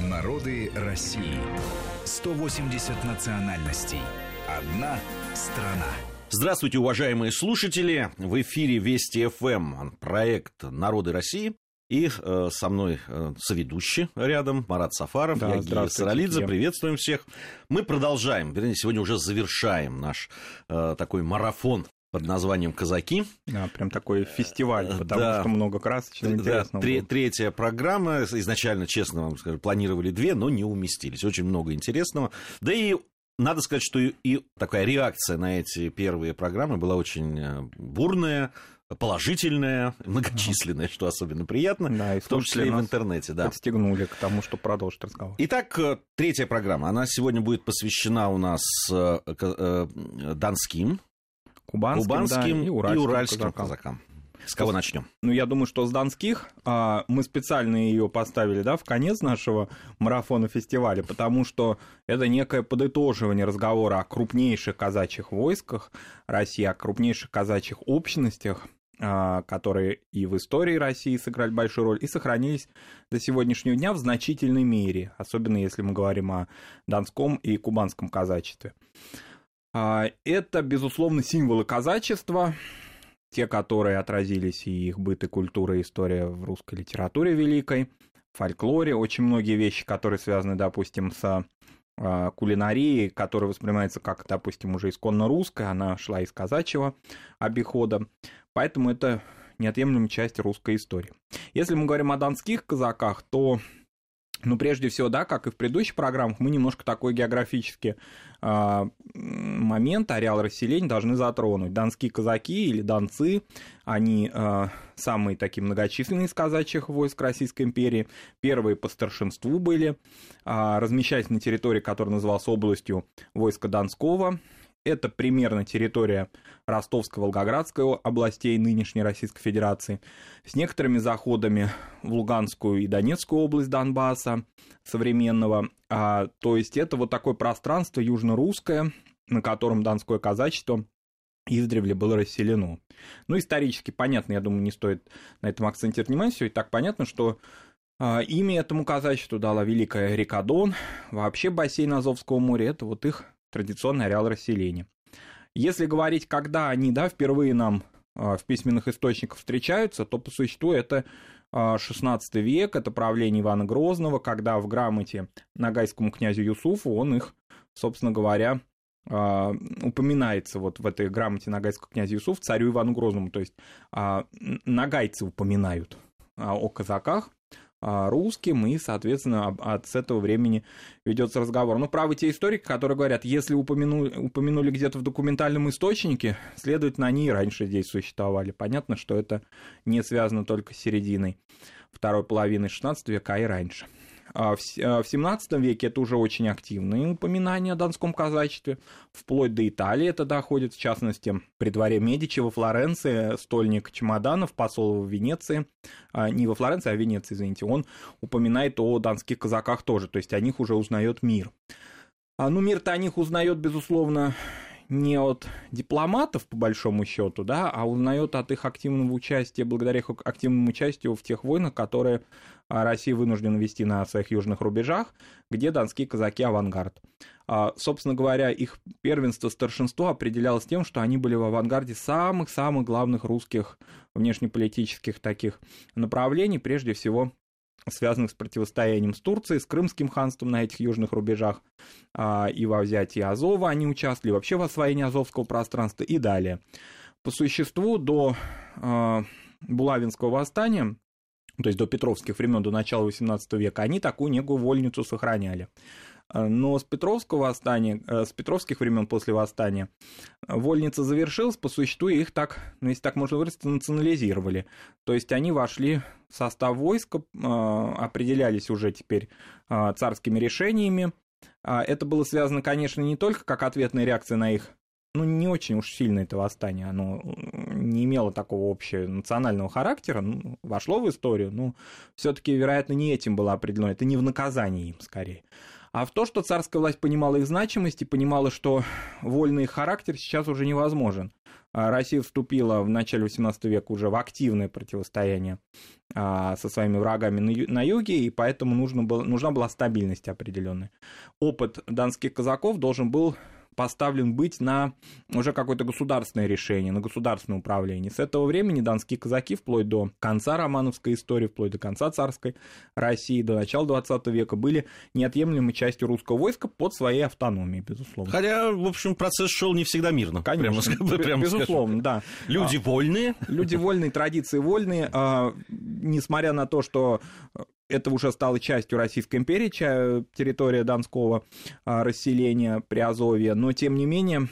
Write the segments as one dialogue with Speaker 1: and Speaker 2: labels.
Speaker 1: Народы России. 180 национальностей. Одна страна.
Speaker 2: Здравствуйте, уважаемые слушатели! В эфире Вести ФМ, проект «Народы России». И э, со мной э, соведущий рядом Марат Сафаров,
Speaker 3: Да,
Speaker 2: я Гия Саралидзе. Приветствуем всех. Мы продолжаем, вернее, сегодня уже завершаем наш э, такой марафон под названием «Казаки».
Speaker 3: Да, прям такой фестиваль,
Speaker 2: Э,
Speaker 3: потому
Speaker 2: да.
Speaker 3: что много красочного,
Speaker 2: Да,
Speaker 3: интересного.
Speaker 2: тре-
Speaker 3: было.
Speaker 2: третья программа. Изначально, честно вам скажу, планировали две, но не уместились. Очень много интересного. Да и надо сказать, что и, такая реакция на эти первые программы была очень э, бурная, положительная, многочисленная, что особенно приятно.
Speaker 3: Да, и
Speaker 2: В том числе и в интернете, да.
Speaker 3: подстегнули к тому, что продолжить разговор.
Speaker 2: Итак, э, третья программа. Она сегодня будет посвящена у нас донским,
Speaker 3: Кубанским,
Speaker 2: кубанским
Speaker 3: да,
Speaker 2: и
Speaker 3: и
Speaker 2: уральским,
Speaker 3: уральским, казакам.
Speaker 2: казакам. С кого начнем?
Speaker 3: Ну, я думаю, что с донских а, мы специально ее поставили, да, в конец нашего марафона фестиваля, потому что это некое подытоживание разговора о крупнейших казачьих войсках России, о крупнейших казачьих общностях, а, которые и в истории России сыграли большую роль, и сохранились до сегодняшнего дня в значительной мере, особенно если мы говорим о донском и кубанском казачестве. А, Это, безусловно, символы казачества, те, которые отразились и их быт и культура, и история в русской литературе великой, фольклоре, очень многие вещи, которые связаны, допустим, с а, кулинарией, которая воспринимается как, допустим, уже исконно русская, она шла из казачьего обихода, поэтому это неотъемлемая часть русской истории. Если мы говорим о донских казаках, то ну, прежде всего, да, как и в предыдущих программах, мы немножко такой географический м, момент, ареал расселения должны затронуть. Донские казаки или донцы, они а, самые такие многочисленные из казачьих войск Российской империи. Первые по старшинству были, а, размещались на территории, которая называлась областью войска Донского. Это примерно территория Ростовской, Волгоградской областей нынешней Российской Федерации, с некоторыми заходами в Луганскую и Донецкую область Донбасса современного. А, то есть это вот такое пространство южно-русское, на котором донское казачество издревле было расселено. Ну, исторически понятно, я думаю, не стоит на этом акцентировать внимание, все и так понятно, что а, имя этому казачеству дала Великая река Дон, вообще бассейн Азовского моря, это вот их традиционный ареал расселения. Если говорить, когда они, да, впервые нам а, в письменных источниках встречаются, то по существу это а, 16 век, это правление Ивана Грозного, когда в грамоте нагайскому князю Юсуфу он их, собственно говоря, а, упоминается вот в этой грамоте нагайского князя Юсуф царю Ивану Грозному, то есть а, нагайцы упоминают а, о казаках, а, русским, и, соответственно, от с этого времени ведется разговор. Но правы те историки, которые говорят, если упомянули, упомянули где-то в документальном источнике, следовательно, они и раньше здесь существовали. Понятно, что это не связано только с серединой второй половины XVI века, а и раньше. А В с- а XVII веке это уже очень активные упоминания о донском казачестве. Вплоть до Италии это доходит, в частности, при дворе Медичи во Флоренции стольник Чемоданов, посол в Венеции, а, не во Флоренции, а в Венеции, извините, он упоминает о донских казаках тоже, то есть о них уже узнает мир. Ну, мир-то о них узнает, безусловно, не от дипломатов, по большому счету, да, а узнает от их активного участия, благодаря их активному участию в тех войнах, которые а, Россия вынуждена вести на своих южных рубежах, где донские казаки авангард. А, Собственно говоря, их первенство, старшинство определялось тем, что они были в авангарде самых-самых главных русских внешнеполитических таких направлений, прежде всего связанных с противостоянием с Турцией, с Крымским ханством на этих южных рубежах, а, и во взятии Азова они участвовали, вообще в освоении Азовского пространства и далее. По существу до а, Булавинского восстания, то есть до Петровских времен, до начала XVIII века, они такую некую вольницу сохраняли. А, Но с Петровского восстания, э, с Петровских времен после восстания э, вольница завершилась, по существу их так, ну если так можно выразиться, национализировали. То есть они вошли в состав войска, э, определялись уже теперь э, царскими решениями. А Это было связано, конечно, не только как ответная реакция на их ну, не очень уж сильно это восстание, оно э, не имело такого общего национального характера, ну, вошло в историю, но все-таки, вероятно, не этим было определено, это не в наказании им скорее. А в то, что царская власть понимала их значимость и понимала, что вольный характер сейчас уже невозможен. А Россия вступила в начале XVIII века уже в активное противостояние а, со своими врагами на юге, и поэтому нужно было, нужна была стабильность определенная. Опыт донских казаков должен был поставлен быть на уже какое-то государственное решение, на государственное управление. С этого времени донские казаки, вплоть до конца романовской истории, вплоть до конца царской России, до начала 20 века, были неотъемлемой частью русского войска под своей автономией, безусловно.
Speaker 2: Хотя, в общем, процесс шел не всегда мирно.
Speaker 3: Конечно, прямо, прямо безусловно, скажем. да.
Speaker 2: Люди а, вольные.
Speaker 3: Люди вольные, традиции вольные. А, несмотря на то, что это уже стало частью Российской империи, территория Донского а, расселения Приазовья, но тем не менее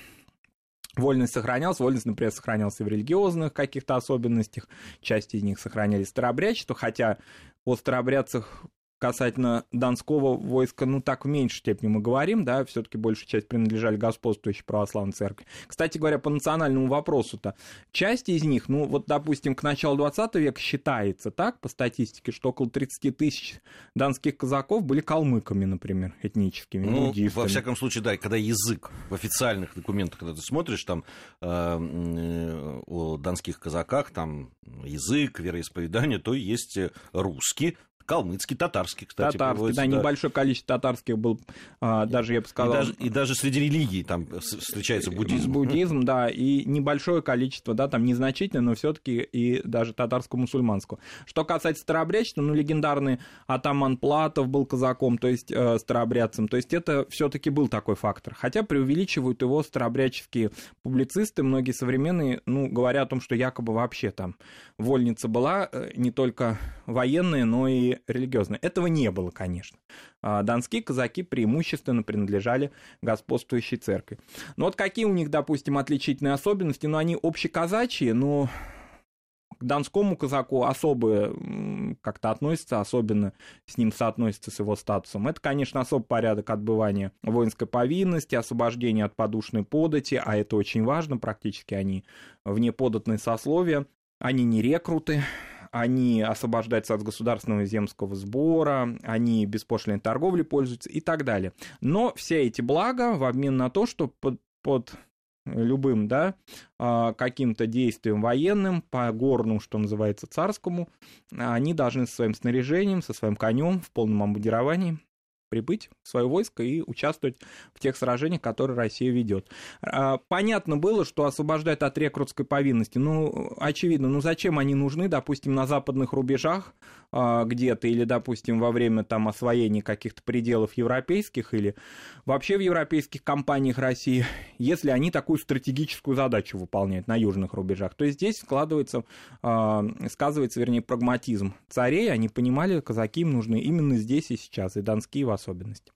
Speaker 3: Вольность сохранялась, вольность, например, сохранялась и в религиозных каких-то особенностях, часть из них сохранялись старообрядчество, хотя о старообрядцах касательно Донского войска, ну так в меньшей степени мы говорим, да, все-таки большая часть принадлежали господствующей православной церкви. Кстати говоря, по национальному вопросу-то, часть из них, ну вот, допустим, к началу 20 века считается так, по статистике, что около 30 тысяч донских казаков были калмыками, например, этническими,
Speaker 2: ну, буддистами. во всяком случае, да, когда язык в официальных документах, когда ты смотришь там э, э, о донских казаках, там язык, вероисповедание, то есть русский, Калмыцкий, татарский, кстати.
Speaker 3: Татарский, да, да, небольшое количество татарских был, а, даже, я бы сказал...
Speaker 2: И даже, и даже среди религий там встречается буддизм.
Speaker 3: Буддизм, да, и небольшое количество, да, там незначительное, но все таки и даже татарско-мусульманского. Что касается старообрядчества, ну, легендарный атаман Платов был казаком, то есть э, старообрядцем, то есть это все таки был такой фактор. Хотя преувеличивают его старообрядческие публицисты, многие современные, ну, говорят о том, что якобы вообще там вольница была э, не только военная, но и религиозные. Этого не было, конечно. А, донские казаки преимущественно принадлежали господствующей церкви. Но вот какие у них, допустим, отличительные особенности? Ну, они общеказачьи, но к донскому казаку особо как-то относятся, особенно с ним соотносятся с его статусом. Это, конечно, особый порядок отбывания воинской повинности, освобождения от подушной подати, а это очень важно, практически они вне податные сословия, они не рекруты, они освобождаются от государственного земского сбора, они беспошлиной торговлей пользуются и так далее. Но все эти блага в обмен на то, что под, под любым, да, а, каким-то действием военным, по горному, что называется, царскому, они должны со своим снаряжением, со своим конем в полном обмундировании прибыть в свое войско и участвовать в тех сражениях, которые Россия ведет. А, понятно было, что освобождать от рекрутской повинности, ну, очевидно, ну зачем они нужны, допустим, на западных рубежах а, где-то, или, допустим, во время там освоения каких-то пределов европейских, или вообще в европейских компаниях России, если они такую стратегическую задачу выполняют на южных рубежах. То есть здесь складывается, а, сказывается, вернее, прагматизм царей, они понимали, казаки им нужны именно здесь и сейчас, и донские в особенности.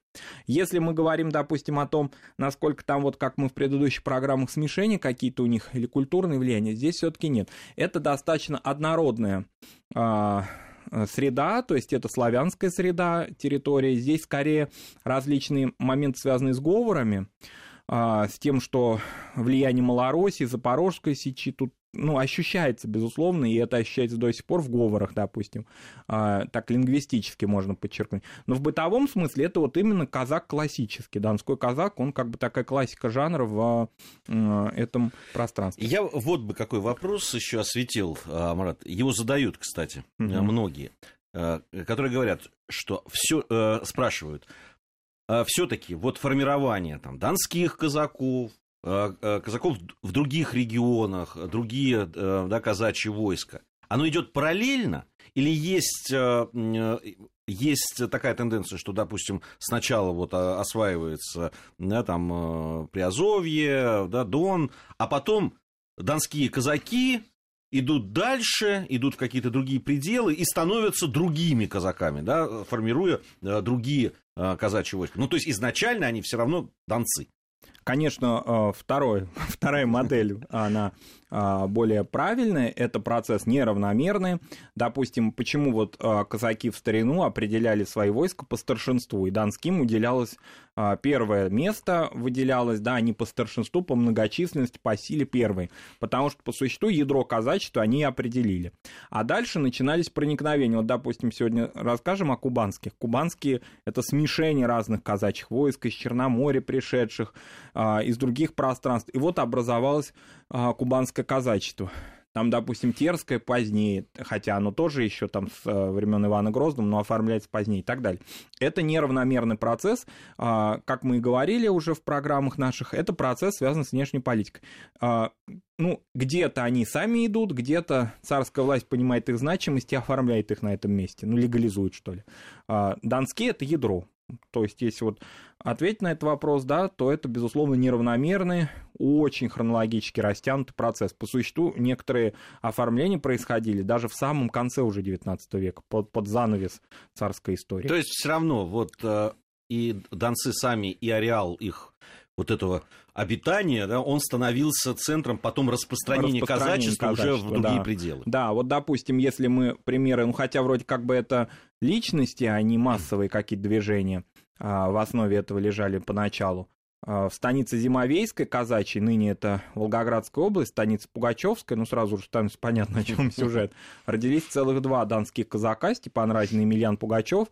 Speaker 3: Если мы говорим, допустим, о том, насколько там, вот как мы в предыдущих программах, смешения какие-то у них или культурные влияния, здесь все-таки нет. Это достаточно однородная а, среда, то есть это славянская среда, территория. Здесь скорее различные моменты, связанные с говорами, а, с тем, что влияние Малороссии, Запорожской сечи тут ну, ощущается, безусловно, и это ощущается до сих пор в говорах, допустим, а, так лингвистически можно подчеркнуть. Но в бытовом смысле это вот именно казак классический, донской казак, он как бы такая классика жанра в а, этом пространстве.
Speaker 2: Я вот бы какой вопрос еще осветил, а, Марат. Его задают, кстати, угу. многие, которые говорят, что все спрашивают, все-таки вот формирование там донских казаков, Э, э, казаков в других регионах, другие э, да, казачьи войска, оно идет параллельно или есть, есть такая тенденция, что, допустим, сначала вот осваивается да, там, Приазовье, да, Дон, а потом донские казаки идут дальше, идут в какие-то другие пределы и становятся другими казаками, да, формируя другие казачьи войска. Ну, то есть изначально они все равно донцы.
Speaker 3: Конечно, э, второй, вторая модель, она а, более правильная, это процесс неравномерный. Допустим, почему вот а, казаки в старину определяли свои войска по старшинству, и Донским уделялось а, первое место, выделялось, да, не по старшинству, по многочисленности, по силе первой, потому что по существу ядро казачества они определили. А дальше начинались проникновения. Вот, допустим, сегодня расскажем о кубанских. Кубанские — это смешение разных казачьих войск из Черноморья пришедших, из других пространств. И вот образовалась кубанская казачество. Там, допустим, Терское позднее, хотя оно тоже еще там с э, времен Ивана Грозного, но оформляется позднее и так далее. Это неравномерный процесс, а, как мы и говорили уже в программах наших, это процесс связан с внешней политикой. А, ну, где-то они сами идут, где-то царская власть понимает их значимость и оформляет их на этом месте, ну, легализует, что ли. А, Донские — это ядро, то есть, если вот ответить на этот вопрос, да, то это, безусловно, неравномерный, очень хронологически растянутый процесс. По существу, некоторые оформления происходили даже в самом конце уже XIX века, под, под занавес царской истории.
Speaker 2: То есть, все равно, вот э, и донцы сами, и ареал их вот этого обитания, да, он становился центром потом распространения, казачества, казачества уже в другие
Speaker 3: да.
Speaker 2: пределы.
Speaker 3: Да, вот, допустим, если мы примеры, ну, хотя вроде как бы это личности, а не массовые какие-то движения а, в основе этого лежали поначалу. А, в станице Зимовейской казачьей, ныне это Волгоградская область, станица Пугачевская, ну сразу же становится понятно, о чем сюжет, родились целых два донских казака, Степан Разин и Емельян Пугачев,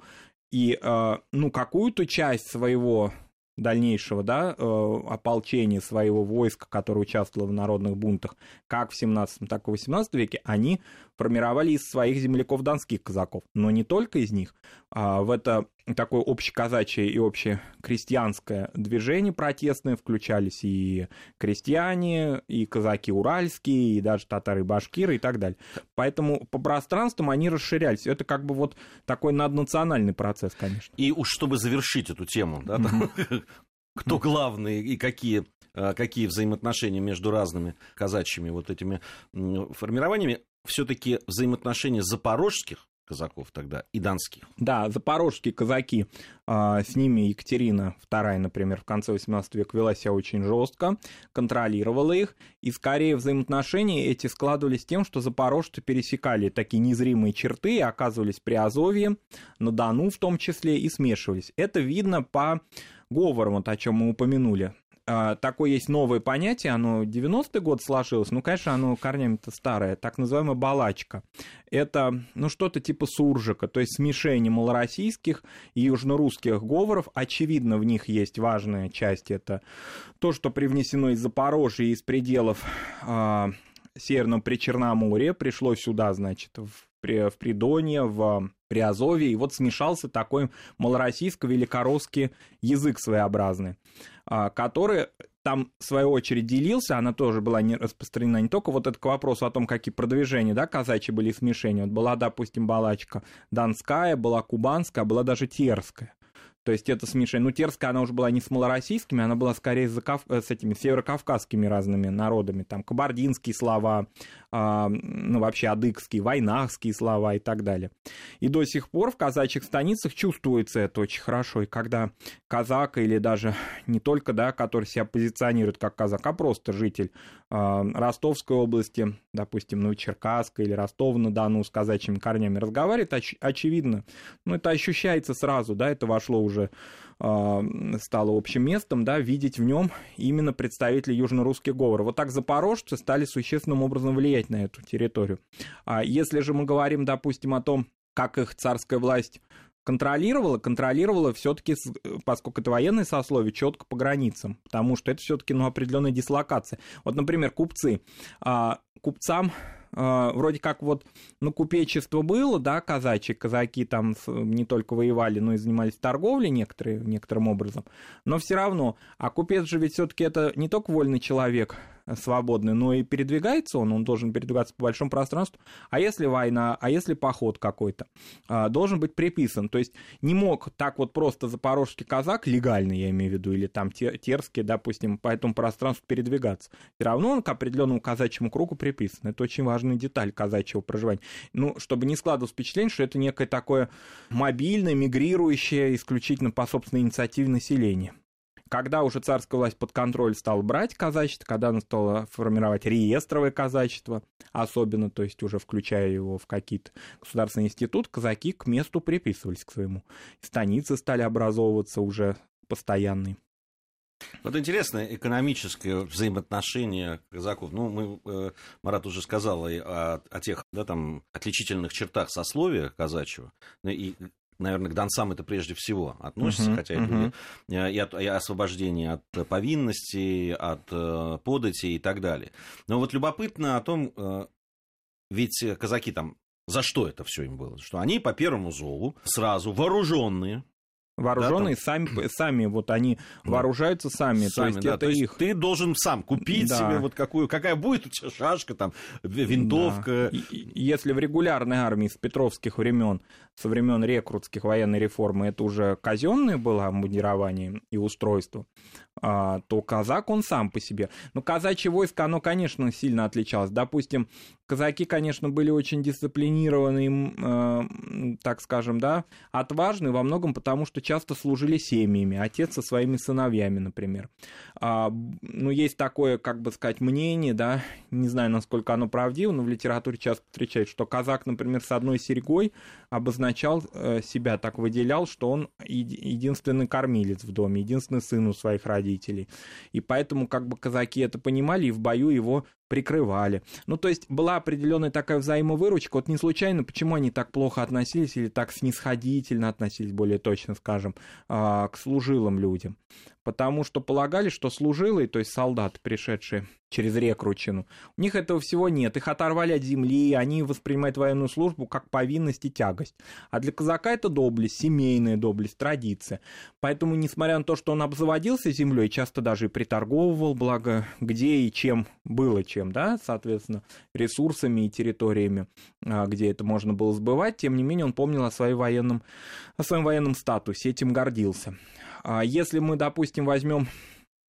Speaker 3: и, а, ну, какую-то часть своего дальнейшего да, э, ополчения своего войска, которое участвовало в народных бунтах, как в 17 так и в 18 веке, они формировали из своих земляков донских казаков. Но не только из них. А в это такое общеказачье и общекрестьянское движение протестное включались и крестьяне, и казаки уральские, и даже татары башкиры и так далее. Поэтому по пространствам они расширялись. Это как бы вот такой наднациональный процесс, конечно.
Speaker 2: И уж чтобы завершить эту тему, да, кто главный и какие а, какие взаимоотношения между разными казачьими вот этими формированиями, все-таки взаимоотношения запорожских казаков тогда и донских.
Speaker 3: Да, запорожские казаки, а, с ними Екатерина II, например, в конце XVIII века вела себя очень жестко, контролировала их, и скорее взаимоотношения эти складывались тем, что запорожцы пересекали такие незримые черты и оказывались при Азовье, на Дону в том числе, и смешивались. Это видно по говорам, вот о чем мы упомянули. А, такое есть новое понятие, оно 90-й год сложилось, ну, конечно, оно корнями-то старое, так называемая балачка. Это, ну, что-то типа суржика, то есть смешение малороссийских и южнорусских говоров. Очевидно, в них есть важная часть, это то, что привнесено из Запорожья из пределов э, Северного Причерноморья, пришло сюда, значит, в, в Придонье, в Приазовье, и вот смешался такой малороссийско-великоросский язык своеобразный. А, который там, в свою очередь, делился, она тоже была не распространена не только вот это к вопросу о том, какие продвижения, да, казачьи были смешения. Вот была, допустим, балачка донская, была кубанская, была даже терская. То есть это смешение. Ну, Терская, она уже была не с малороссийскими, она была скорее с, Кав... с этими северокавказскими разными народами. Там кабардинские слова, э, ну, вообще адыгские, войнахские слова и так далее. И до сих пор в казачьих станицах чувствуется это очень хорошо. И когда казак или даже не только, да, который себя позиционирует как казак, а просто житель э, Ростовской области, допустим, Новочеркасска или Ростова-на-Дону с казачьими корнями разговаривает, оч- очевидно, ну, это ощущается сразу, да, это вошло уже а, стало общим местом, да, видеть в нем именно представителей южно-русских говоров. Вот так запорожцы стали существенным образом влиять на эту территорию. А если же мы говорим, допустим, о том, как их царская власть контролировала, контролировала все-таки, поскольку это военное сословие, четко по границам, потому что это все-таки ну, определенная дислокация. Вот, например, купцы. А, купцам а, вроде как вот, ну, купечество было, да, казачьи, казаки там не только воевали, но и занимались торговлей некоторые, некоторым образом, но все равно, а купец же ведь все-таки это не только вольный человек, свободный, но и передвигается он, он должен передвигаться по большому пространству. А если война, а если поход какой-то, а, должен быть приписан. То есть не мог так вот просто запорожский казак, легальный я имею в виду, или там терский, допустим, по этому пространству передвигаться. Все равно он к определенному казачьему кругу приписан. Это очень важная деталь казачьего проживания. Ну, чтобы не складывалось впечатление, что это некое такое мобильное, мигрирующее исключительно по собственной инициативе населения. Когда уже царская власть под контроль стала брать казачество, когда она стала формировать реестровое казачество, особенно, то есть уже включая его в какие-то государственные институты, казаки к месту приписывались к своему. Станицы стали образовываться уже постоянные.
Speaker 2: Вот интересно, экономическое взаимоотношение казаков. Ну, мы, э, Марат уже сказал и о, о тех да, там, отличительных чертах сословия казачьего. Ну, и наверное, к донцам это прежде всего относится, uh-huh, хотя uh-huh. это и, от, и освобождение от повинности, от э, подати и так далее. Но вот любопытно о том, э, ведь казаки там за что это все им было? Что они по первому зову сразу вооруженные,
Speaker 3: Вооруженные да, там... сами, сами, вот они вооружаются сами, сами то есть да, это то есть их.
Speaker 2: Ты должен сам купить да. себе вот какую, какая будет у тебя шашка, там, винтовка. Да.
Speaker 3: И, если в регулярной армии с петровских времен, со времен рекрутских военной реформы, это уже казенное было обмундирование и устройство, то казак он сам по себе. Но казачье войско, оно, конечно, сильно отличалось. Допустим, казаки, конечно, были очень дисциплинированные, э, так скажем, да, отважные во многом потому, что часто служили семьями, отец со своими сыновьями, например. А, ну, есть такое, как бы сказать, мнение, да, не знаю, насколько оно правдиво, но в литературе часто встречается, что казак, например, с одной серьгой обозначал э, себя, так выделял, что он единственный кормилец в доме, единственный сын у своих родителей. И поэтому как бы казаки это понимали и в бою его прикрывали. Ну, то есть была определенная такая взаимовыручка. Вот не случайно, почему они так плохо относились или так снисходительно относились, более точно скажем, а, к служилым людям потому что полагали, что служилые, то есть солдаты, пришедшие через рекручину, у них этого всего нет, их оторвали от земли, они воспринимают военную службу как повинность и тягость. А для казака это доблесть, семейная доблесть, традиция. Поэтому, несмотря на то, что он обзаводился землей, часто даже и приторговывал, благо где и чем было да, соответственно, ресурсами и территориями, а, где это можно было сбывать, тем не менее он помнил о, своей военном, о своем военном статусе, этим гордился. А если мы, допустим, возьмем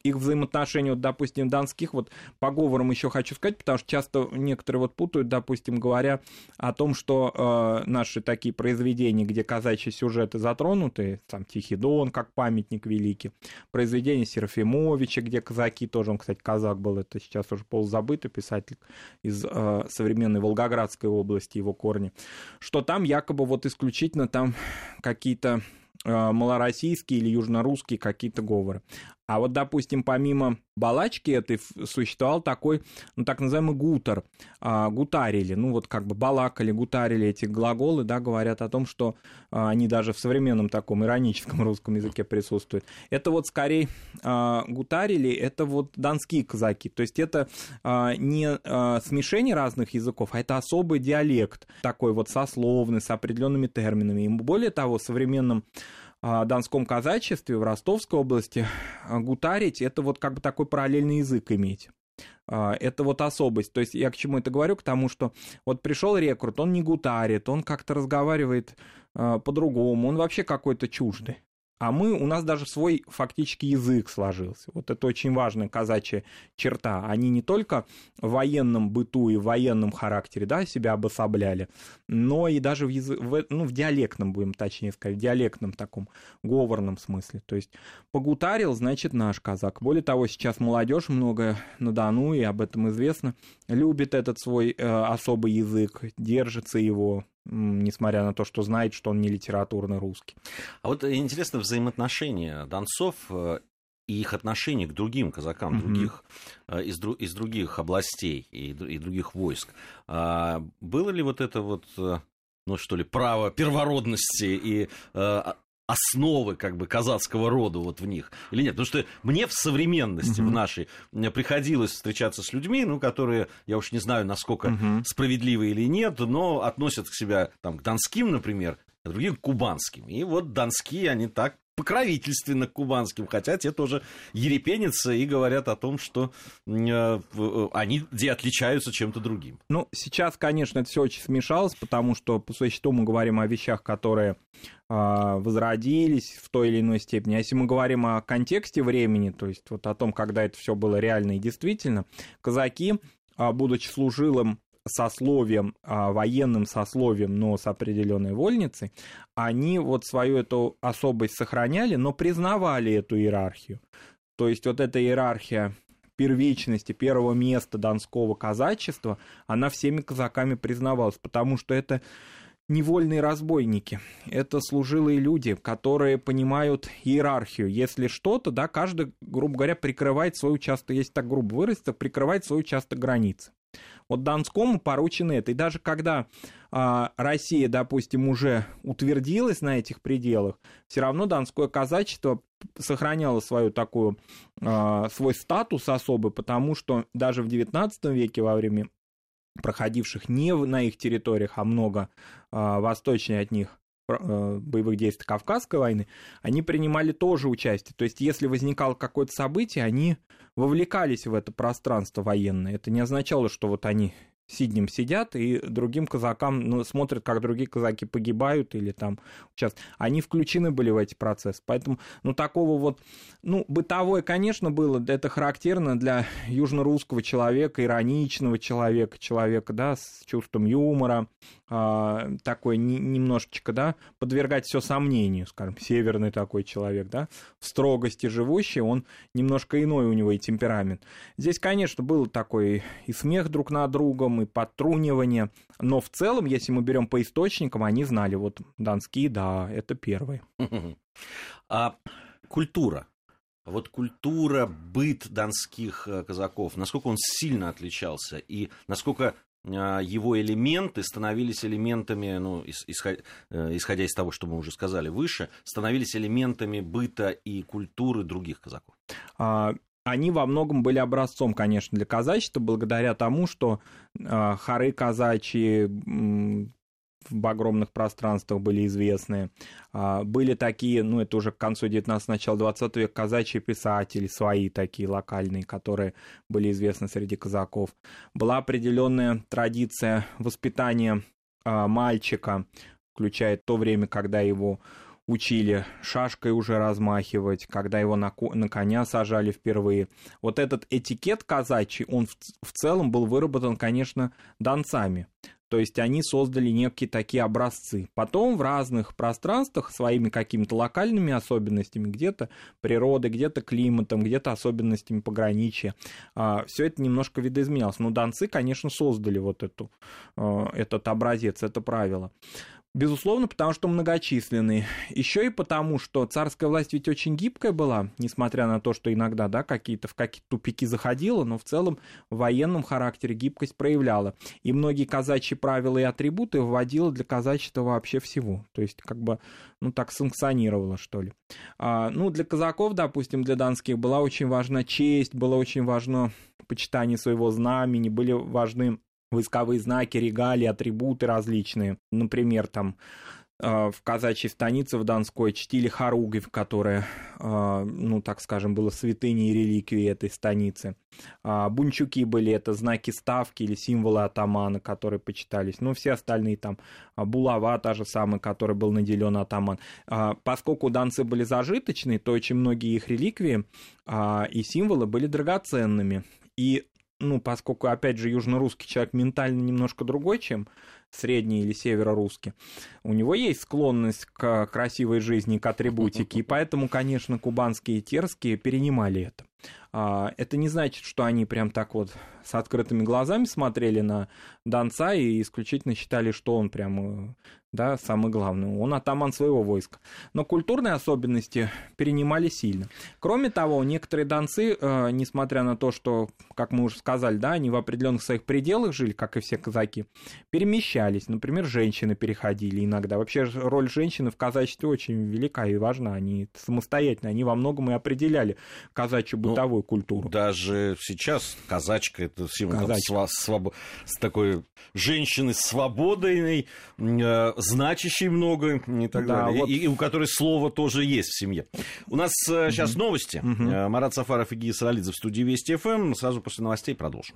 Speaker 3: их взаимоотношения, вот, допустим, донских, вот по говорам еще хочу сказать, потому что часто некоторые вот путают, допустим, говоря о том, что э, наши такие произведения, где казачьи сюжеты затронуты, там Тихий Дон, как памятник великий, произведения Серафимовича, где казаки, тоже он, кстати, казак был, это сейчас уже полузабытый писатель из э, современной Волгоградской области, его корни, что там якобы вот исключительно там какие-то Э, малороссийские или южнорусские какие-то говоры. А вот, допустим, помимо балачки этой существовал такой, ну, так называемый гутер, а, гутарили, ну, вот как бы балакали, гутарили эти глаголы, да, говорят о том, что а, они даже в современном таком ироническом русском языке присутствуют. Это вот скорее а, гутарили, это вот донские казаки, то есть это а, не а, смешение разных языков, а это особый диалект, такой вот сословный, с определенными терминами. И более того, в современном донском казачестве в Ростовской области гутарить это вот как бы такой параллельный язык иметь. Это вот особость. То есть я к чему это говорю? К тому, что вот пришел рекрут, он не гутарит, он как-то разговаривает по-другому, он вообще какой-то чуждый а мы, у нас даже свой фактически язык сложился. Вот это очень важная казачья черта. Они не только в военном быту и в военном характере да, себя обособляли, но и даже в, язык, в, ну, в диалектном, будем точнее сказать, в диалектном таком говорном смысле. То есть погутарил, значит, наш казак. Более того, сейчас молодежь много на Дону, и об этом известно, любит этот свой э, особый язык, держится его, несмотря на то, что знает, что он не литературный русский.
Speaker 2: А вот интересно взаимоотношения донцов э, и их отношение к другим казакам, mm-hmm. других, э, из, из других областей и, и других войск. А было ли вот это вот э, ну что ли, право первородности и основы как бы казацкого рода вот в них или нет? Потому что мне в современности, угу. в нашей, приходилось встречаться с людьми, ну, которые, я уж не знаю, насколько угу. справедливы или нет, но относят к себя там, к донским, например, а другим к кубанским. И вот донские, они так покровительственно к кубанским, хотя те тоже ерепенятся и говорят о том, что э, э, они где отличаются чем-то другим.
Speaker 3: Ну, сейчас, конечно, это все очень смешалось, потому что по существу мы говорим о вещах, которые а, возродились в той или иной степени. А если мы говорим о контексте времени, то есть вот о том, когда это все было реально и действительно, казаки, а, будучи служилым сословием, а, военным сословием, но с определенной вольницей, они вот свою эту особость сохраняли, но признавали эту иерархию. То есть вот эта иерархия первичности, первого места донского казачества, она всеми казаками признавалась, потому что это невольные разбойники. Это служилые люди, которые понимают иерархию. Если что-то, да, каждый, грубо говоря, прикрывает свой участок, если так грубо выразиться, прикрывает свой участок границы. Вот Донскому поручено это. И даже когда а, Россия, допустим, уже утвердилась на этих пределах, все равно Донское казачество сохраняло свою такую, а, свой статус особый, потому что даже в XIX веке во время проходивших не на их территориях, а много а, восточнее от них боевых действий Кавказской войны, они принимали тоже участие. То есть, если возникало какое-то событие, они вовлекались в это пространство военное. Это не означало, что вот они сиднем сидят и другим казакам ну, смотрят, как другие казаки погибают или там участвуют. Они включены были в эти процессы. Поэтому, ну, такого вот, ну, бытовое, конечно, было, это характерно для южно-русского человека, ироничного человека, человека, да, с чувством юмора, а, такой не, немножечко, да, подвергать все сомнению, скажем, северный такой человек, да, в строгости живущий, он немножко иной у него и темперамент. Здесь, конечно, был такой и смех друг над другом, и подтрунивание, но в целом, если мы берем по источникам, они знали, вот донские, да, это первые.
Speaker 2: А культура, вот культура, быт донских э, казаков, насколько он сильно отличался и насколько а, его элементы становились элементами, ну, исходя, э, исходя из того, что мы уже сказали выше, становились элементами быта и культуры других казаков?
Speaker 3: А, они во многом были образцом, конечно, для казачества, благодаря тому, что э, хоры казачьи, в огромных пространствах были известны. А, были такие, ну, это уже к концу 19 начала 20 века, казачьи писатели свои такие локальные, которые были известны среди казаков. Была определенная традиция воспитания а, мальчика, включая то время, когда его учили шашкой уже размахивать, когда его на, на коня сажали впервые. Вот этот этикет казачий, он в, в целом был выработан, конечно, донцами. То есть они создали некие такие образцы. Потом в разных пространствах своими какими-то локальными особенностями, где-то природой, где-то климатом, где-то особенностями пограничья, а, все это немножко видоизменялось. Но донцы, конечно, создали вот эту, а, этот образец, это правило. Безусловно, потому что многочисленные. Еще и потому, что царская власть ведь очень гибкая была, несмотря на то, что иногда да, какие-то в какие-то тупики заходила, но в целом в военном характере гибкость проявляла. И многие казачьи правила и атрибуты вводила для казачества вообще всего. То есть как бы, ну так санкционировала, что ли. А, ну, для казаков, допустим, для донских была очень важна честь, было очень важно почитание своего знамени, были важны войсковые знаки, регалии, атрибуты различные. Например, там э, в казачьей станице в Донской чтили хоругвь, которая, э, ну, так скажем, была святыней и реликвией этой станицы. А бунчуки были, это знаки ставки или символы атамана, которые почитались. Ну, все остальные там, а, булава та же самая, который был наделен атаман. Поскольку донцы были зажиточные, то очень многие их реликвии и символы были драгоценными. И ну, поскольку, опять же, южно-русский человек ментально немножко другой, чем средний или северо-русский, у него есть склонность к красивой жизни, к атрибутике, и поэтому, конечно, кубанские и терские перенимали это. А, это не значит, что они прям так вот с открытыми глазами смотрели на Донца и исключительно считали, что он прям, да, самый главный. Он атаман своего войска. Но культурные особенности перенимали сильно. Кроме того, некоторые донцы, э, несмотря на то, что, как мы уже сказали, да, они в определенных своих пределах жили, как и все казаки, перемещались. Например, женщины переходили иногда. Вообще роль женщины в казачестве очень велика и важна. Они самостоятельно, они во многом и определяли казачью ну, бытовую ну, культуру.
Speaker 2: Даже сейчас казачка это символ своб... с такой женщины свободной, э, значащей много и так да, далее. Вот... И, и у которой слово тоже есть в семье. У нас э, сейчас новости. Угу. Марат Сафаров и Гия Саралидзе в студии Вести ФМ. Сразу после новостей продолжим.